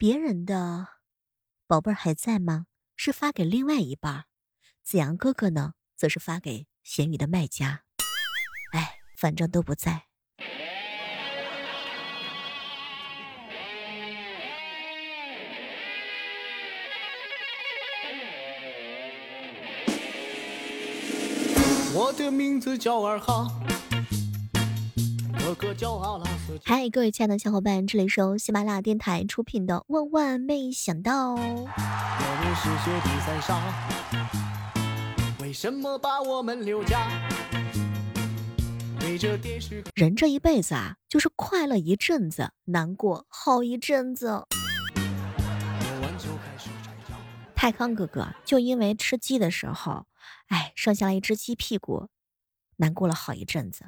别人的宝贝儿还在吗？是发给另外一半儿。子阳哥哥呢，则是发给咸鱼的卖家。哎，反正都不在。我的名字叫二哈。嗨，各位亲爱的小伙伴，这里是由喜马拉雅电台出品的《万万没想到》。人这一辈子啊，就是快乐一阵子，难过好一阵子。泰康哥哥就因为吃鸡的时候，哎，剩下了一只鸡屁股，难过了好一阵子。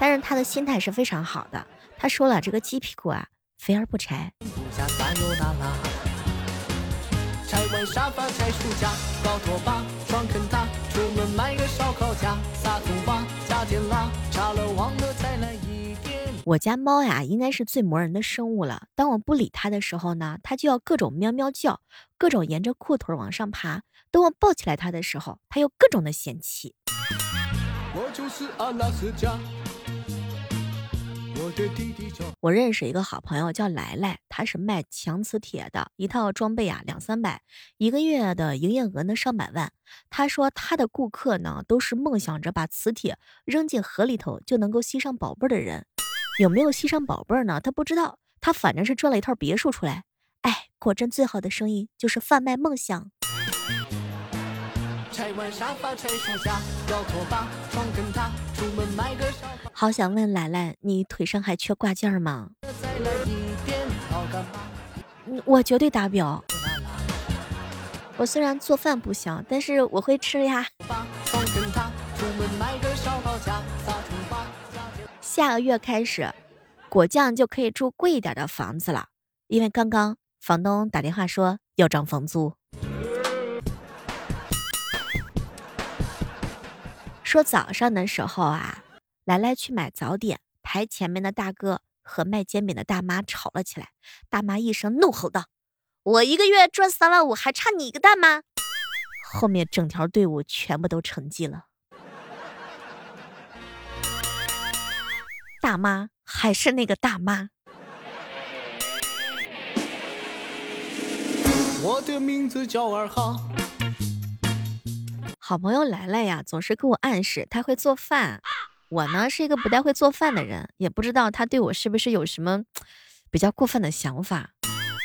但是他的心态是非常好的。他说了：“这个鸡屁股啊，肥而不柴。”我家猫呀，应该是最磨人的生物了。当我不理它的时候呢，它就要各种喵喵叫，各种沿着裤腿往上爬。等我抱起来它的时候，它又各种的嫌弃。我就是阿拉斯加。我认识一个好朋友叫来来，他是卖强磁铁的，一套装备啊两三百，一个月的营业额呢上百万。他说他的顾客呢都是梦想着把磁铁扔进河里头就能够吸上宝贝儿的人，有没有吸上宝贝儿呢？他不知道，他反正是赚了一套别墅出来。哎，果真最好的生意就是贩卖梦想。好想问兰兰，你腿上还缺挂件吗？我绝对达标。我虽然做饭不行，但是我会吃呀。下个月开始，果酱就可以住贵一点的房子了，因为刚刚房东打电话说要涨房租。说早上的时候啊，来来去买早点，排前面的大哥和卖煎饼的大妈吵了起来。大妈一声怒吼道：“我一个月赚三万五，还差你一个蛋吗？”后面整条队伍全部都沉寂了。大妈还是那个大妈。我的名字叫二哈。好朋友来了呀，总是给我暗示他会做饭。我呢是一个不太会做饭的人，也不知道他对我是不是有什么比较过分的想法。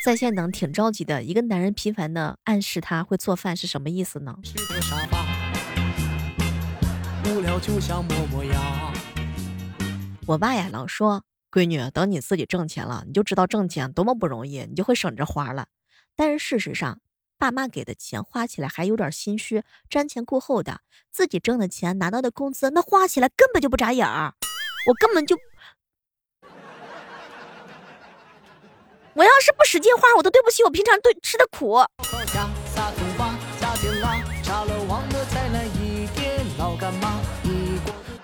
在线等，挺着急的。一个男人频繁的暗示他会做饭是什么意思呢？无聊就想摸摸呀我爸呀老说，闺女，等你自己挣钱了，你就知道挣钱多么不容易，你就会省着花了。但是事实上，爸妈给的钱花起来还有点心虚，瞻前顾后的。自己挣的钱拿到的工资，那花起来根本就不眨眼儿。我根本就，我要是不使劲花，我都对不起我平常对吃的苦。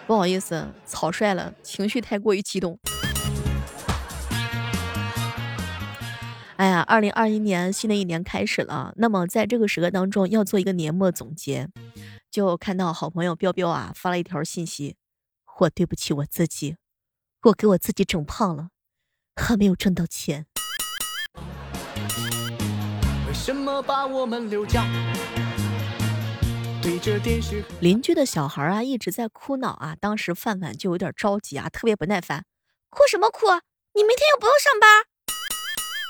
不好意思，草率了，情绪太过于激动。哎呀，二零二一年新的一年开始了，那么在这个时刻当中要做一个年末总结，就看到好朋友彪彪啊发了一条信息，我对不起我自己，我给我自己整胖了，还没有挣到钱为什么把我们留下。邻居的小孩啊一直在哭闹啊，当时范范就有点着急啊，特别不耐烦，哭什么哭？你明天又不用上班。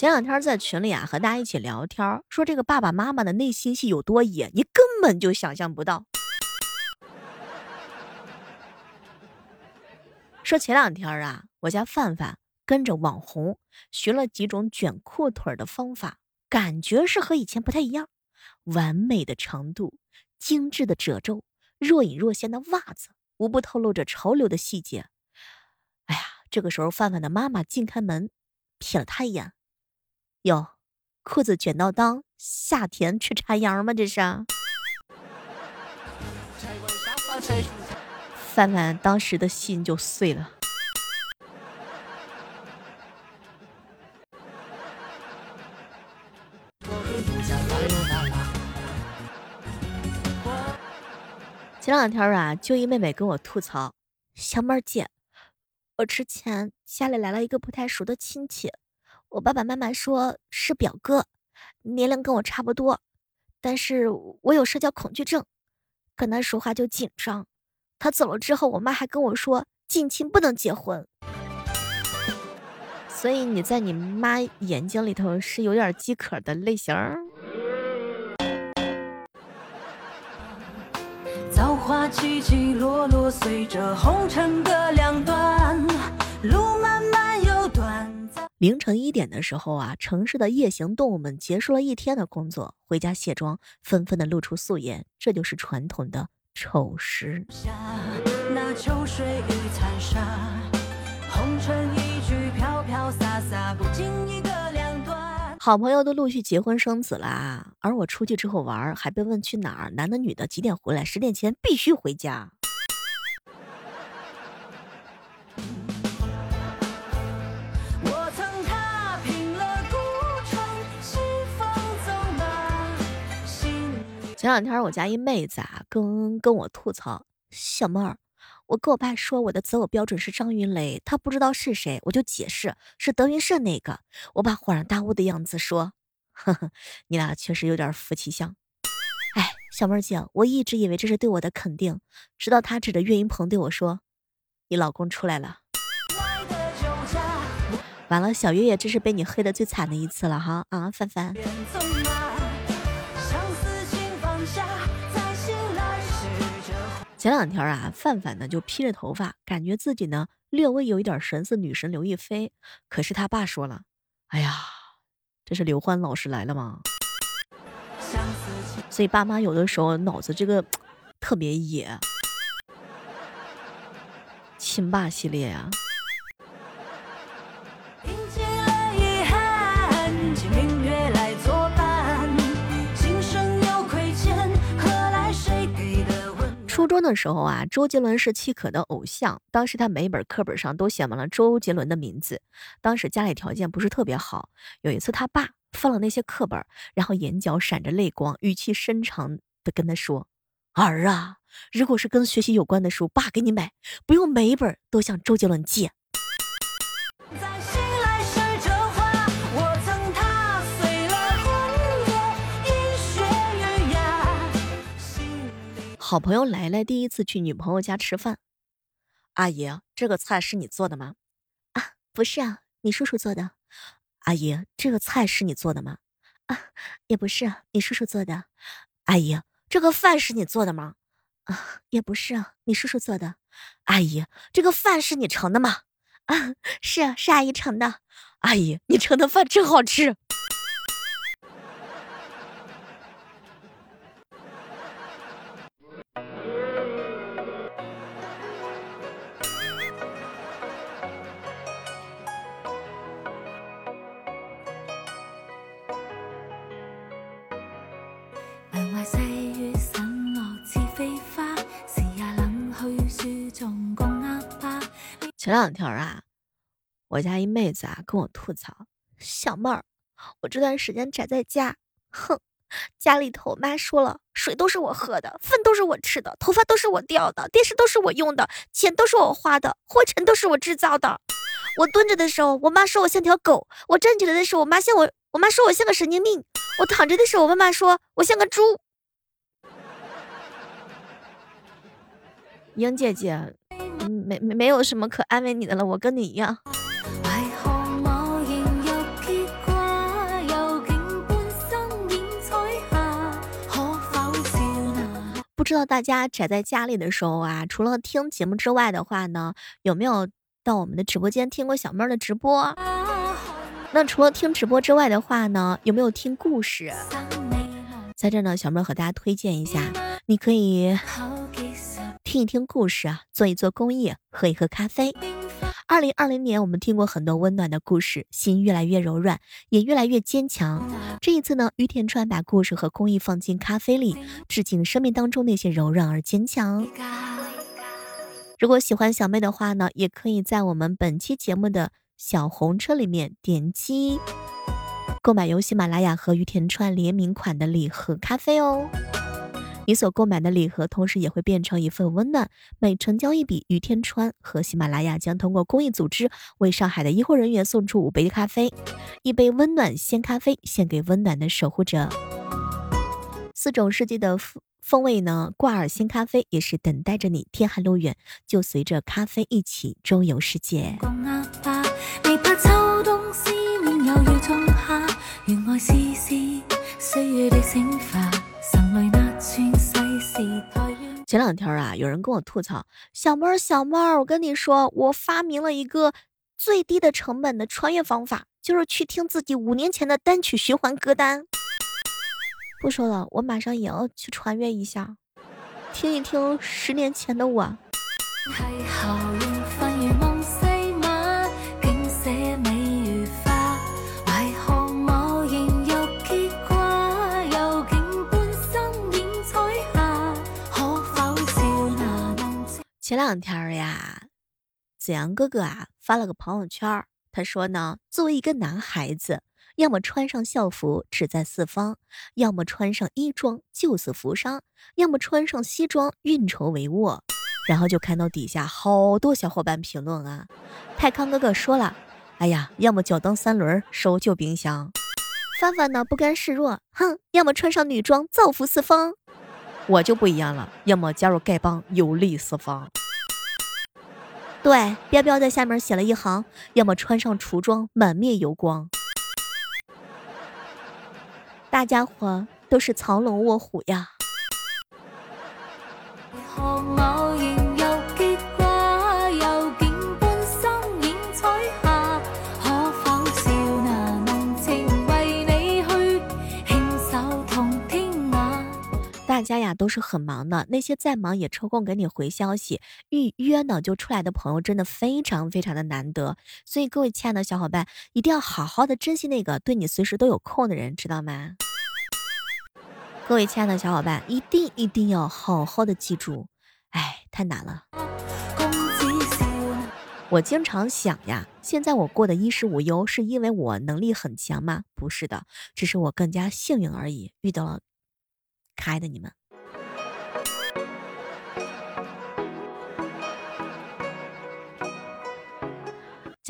前两天在群里啊，和大家一起聊天，说这个爸爸妈妈的内心戏有多野，你根本就想象不到。说前两天啊，我家范范跟着网红学了几种卷裤腿的方法，感觉是和以前不太一样。完美的长度，精致的褶皱，若隐若现的袜子，无不透露着潮流的细节。哎呀，这个时候范范的妈妈进开门，瞥了他一眼，哟，裤子卷到裆，夏天吃插秧吗？这是。范范当时的心就碎了。前两天啊，就一妹妹跟我吐槽：“小妹儿姐，我之前家里来了一个不太熟的亲戚，我爸爸妈妈说是表哥，年龄跟我差不多，但是我有社交恐惧症，跟他说话就紧张。他走了之后，我妈还跟我说近亲不能结婚。所以你在你妈眼睛里头是有点饥渴的类型。”花起起落落，随着红尘的两端，路漫。凌晨一点的时候啊，城市的夜行动物们结束了一天的工作，回家卸妆，纷纷的露出素颜，这就是传统的丑时。那秋水与残沙，红尘一句飘飘洒洒，不经一个。好朋友都陆续结婚生子啦，而我出去之后玩，还被问去哪儿，男的女的几点回来，十点前必须回家。前两天我家一妹子啊，跟跟我吐槽，小妹儿。我跟我爸说我的择偶标准是张云雷，他不知道是谁，我就解释是德云社那个。我爸恍然大悟的样子说：“呵呵，你俩确实有点夫妻相。”哎，小妹儿姐，我一直以为这是对我的肯定，直到他指着岳云鹏对我说：“你老公出来了。”完了，小月月，这是被你黑的最惨的一次了哈啊，范范。前两天啊，范范呢就披着头发，感觉自己呢略微有一点神似女神刘亦菲。可是他爸说了：“哎呀，这是刘欢老师来了吗？”所以爸妈有的时候脑子这个 特别野，亲爸系列呀。中的时候啊，周杰伦是戚可的偶像。当时他每一本课本上都写满了周杰伦的名字。当时家里条件不是特别好，有一次他爸翻了那些课本，然后眼角闪着泪光，语气深长的跟他说：“儿啊，如果是跟学习有关的书，爸给你买，不用每一本都向周杰伦借。”好朋友来来第一次去女朋友家吃饭，阿姨，这个菜是你做的吗？啊，不是啊，你叔叔做的。阿姨，这个菜是你做的吗？啊，也不是，你叔叔做的。阿姨，这个饭是你做的吗？啊，也不是，你叔叔做的。阿姨，这个饭是你盛的吗？啊，是，是阿姨盛的。阿姨，你盛的饭真好吃。前两天啊，我家一妹子啊跟我吐槽：“小妹儿，我这段时间宅在家，哼，家里头我妈说了，水都是我喝的，饭都是我吃的，头发都是我掉的，电视都是我用的，钱都是我花的，灰尘都是我制造的。我蹲着的时候，我妈说我像条狗；我站起来的时候，我妈像我，我妈说我像个神经病；我躺着的时候，我妈妈说我像个猪。”英姐姐。没没没有什么可安慰你的了，我跟你一样。不知道大家宅在家里的时候啊，除了听节目之外的话呢，有没有到我们的直播间听过小妹儿的直播。那除了听直播之外的话呢，有没有听故事？在这呢，小妹儿和大家推荐一下，你可以听一听故事啊，做一做公益，喝一喝咖啡。二零二零年，我们听过很多温暖的故事，心越来越柔软，也越来越坚强。这一次呢，于田川把故事和公益放进咖啡里，致敬生命当中那些柔软而坚强。如果喜欢小妹的话呢，也可以在我们本期节目的小红车里面点击购买由喜马拉雅和于田川联名款的礼盒咖啡哦。你所购买的礼盒，同时也会变成一份温暖。每成交一笔，于天川和喜马拉雅将通过公益组织为上海的医护人员送出五杯咖啡，一杯温暖鲜咖啡献给温暖的守护者。四种世纪的风风味呢？挂耳鲜咖啡也是等待着你。天寒路远，就随着咖啡一起周游世界。前两天啊，有人跟我吐槽，小妹儿，小妹儿，我跟你说，我发明了一个最低的成本的穿越方法，就是去听自己五年前的单曲循环歌单。不说了，我马上也要去穿越一下，听一听十年前的我。前两天呀，子阳哥哥啊发了个朋友圈，他说呢，作为一个男孩子，要么穿上校服志在四方，要么穿上衣装救死扶伤，要么穿上西装运筹帷幄。然后就看到底下好多小伙伴评论啊，泰康哥哥说了，哎呀，要么脚蹬三轮收旧冰箱。范范呢不甘示弱，哼，要么穿上女装造福四方。我就不一样了，要么加入丐帮游历四方。对，彪彪在下面写了一行，要么穿上厨装满面油光。大家伙都是藏龙卧虎呀。都是很忙的，那些再忙也抽空给你回消息预约呢，就出来的朋友真的非常非常的难得。所以各位亲爱的小伙伴，一定要好好的珍惜那个对你随时都有空的人，知道吗？各位亲爱的小伙伴，一定一定要好好的记住。哎，太难了。我经常想呀，现在我过得衣食无忧，是因为我能力很强吗？不是的，只是我更加幸运而已，遇到了。可爱的你们，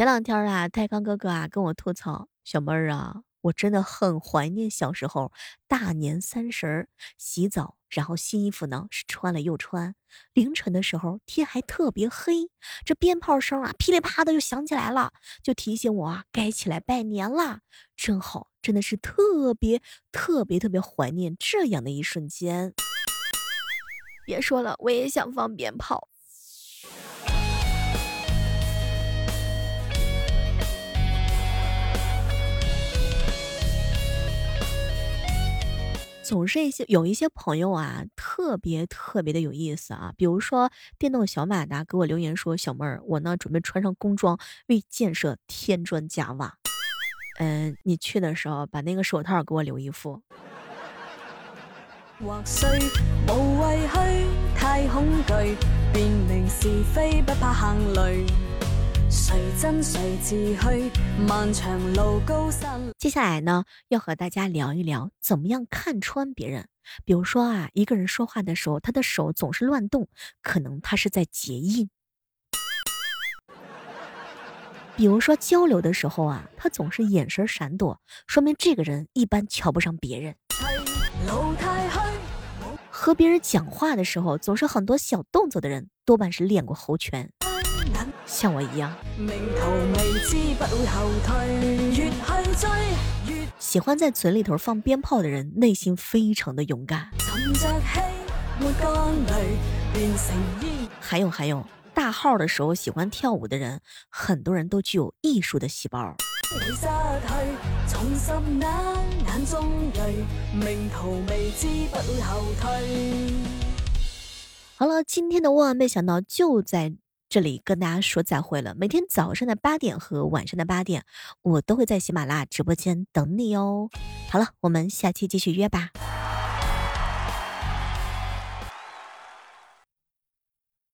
前两天啊，泰康哥哥啊跟我吐槽，小妹儿啊，我真的很怀念小时候大年三十儿洗澡，然后新衣服呢是穿了又穿，凌晨的时候天还特别黑，这鞭炮声啊噼里啪的就响起来了，就提醒我啊该起来拜年啦，真好。真的是特别特别特别怀念这样的一瞬间。别说了，我也想放鞭炮。总是一些有一些朋友啊，特别特别的有意思啊。比如说电动小马达给我留言说：“小妹儿，我呢准备穿上工装，为建设添砖加瓦。”嗯，你去的时候把那个手套给我留一副岁无畏去太空去辨明是非不怕累。接下来呢，要和大家聊一聊怎么样看穿别人。比如说啊，一个人说话的时候，他的手总是乱动，可能他是在结印。比如说交流的时候啊，他总是眼神闪躲，说明这个人一般瞧不上别人。和别人讲话的时候总是很多小动作的人，多半是练过猴拳，像我一样。喜欢在嘴里头放鞭炮的人，内心非常的勇敢。还有还有。大号的时候喜欢跳舞的人，很多人都具有艺术的细胞。好了，今天的万万没想到就在这里跟大家说再会了。每天早上的八点和晚上的八点，我都会在喜马拉雅直播间等你哦。好了，我们下期继续约吧。